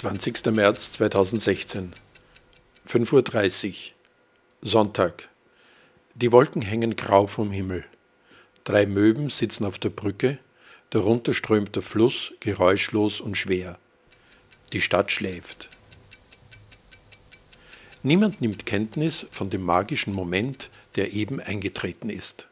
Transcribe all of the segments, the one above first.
20. März 2016, 5.30 Uhr, Sonntag. Die Wolken hängen grau vom Himmel. Drei Möwen sitzen auf der Brücke, darunter strömt der Fluss geräuschlos und schwer. Die Stadt schläft. Niemand nimmt Kenntnis von dem magischen Moment, der eben eingetreten ist.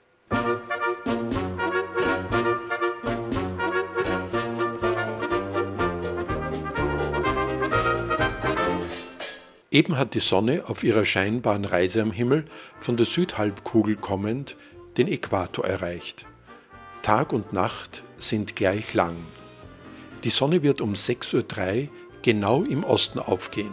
Eben hat die Sonne auf ihrer scheinbaren Reise am Himmel von der Südhalbkugel kommend den Äquator erreicht. Tag und Nacht sind gleich lang. Die Sonne wird um 6.03 Uhr genau im Osten aufgehen.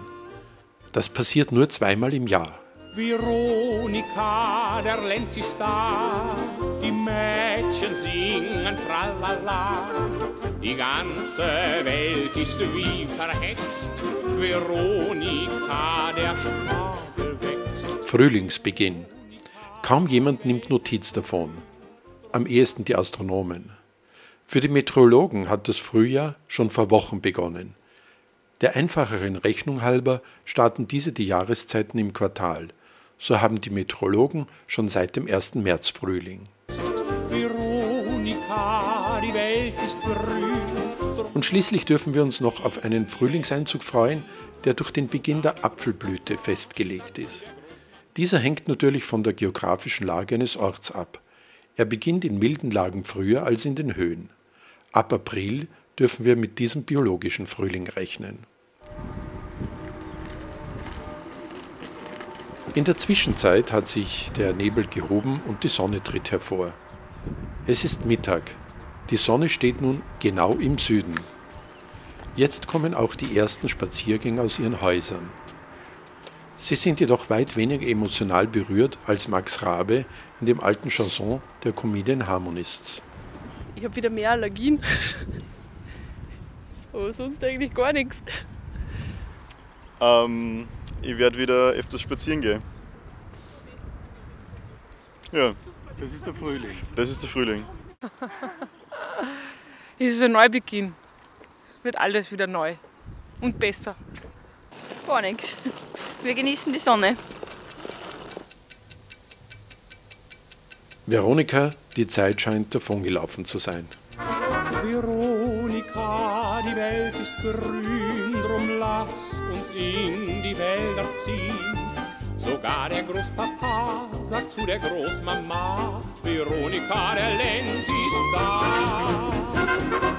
Das passiert nur zweimal im Jahr. Veronika, der Lenz ist da, die Mädchen singen tralala. Die ganze Welt ist wie verhext, Veronika. Frühlingsbeginn. Kaum jemand nimmt Notiz davon. Am ehesten die Astronomen. Für die Meteorologen hat das Frühjahr schon vor Wochen begonnen. Der einfacheren Rechnung halber starten diese die Jahreszeiten im Quartal. So haben die Meteorologen schon seit dem 1. März Frühling. Veronika, die Welt ist berühmt. Und schließlich dürfen wir uns noch auf einen Frühlingseinzug freuen, der durch den Beginn der Apfelblüte festgelegt ist. Dieser hängt natürlich von der geografischen Lage eines Orts ab. Er beginnt in milden Lagen früher als in den Höhen. Ab April dürfen wir mit diesem biologischen Frühling rechnen. In der Zwischenzeit hat sich der Nebel gehoben und die Sonne tritt hervor. Es ist Mittag. Die Sonne steht nun genau im Süden. Jetzt kommen auch die ersten Spaziergänger aus ihren Häusern. Sie sind jedoch weit weniger emotional berührt als Max Rabe in dem alten Chanson der Comedian Harmonists. Ich habe wieder mehr Allergien. Aber sonst eigentlich gar nichts. Ähm, ich werde wieder öfters spazieren gehen. Ja, Das ist der Frühling. das ist der Frühling. Es ist ein Neubeginn. Es wird alles wieder neu. Und besser. Gar nichts. Wir genießen die Sonne. Veronika, die Zeit scheint davongelaufen zu sein. Veronika, die Welt ist grün, drum lass uns in die Wälder ziehen. Sogar der Großpapa der Großmama, Veronika, der Lenz ist da.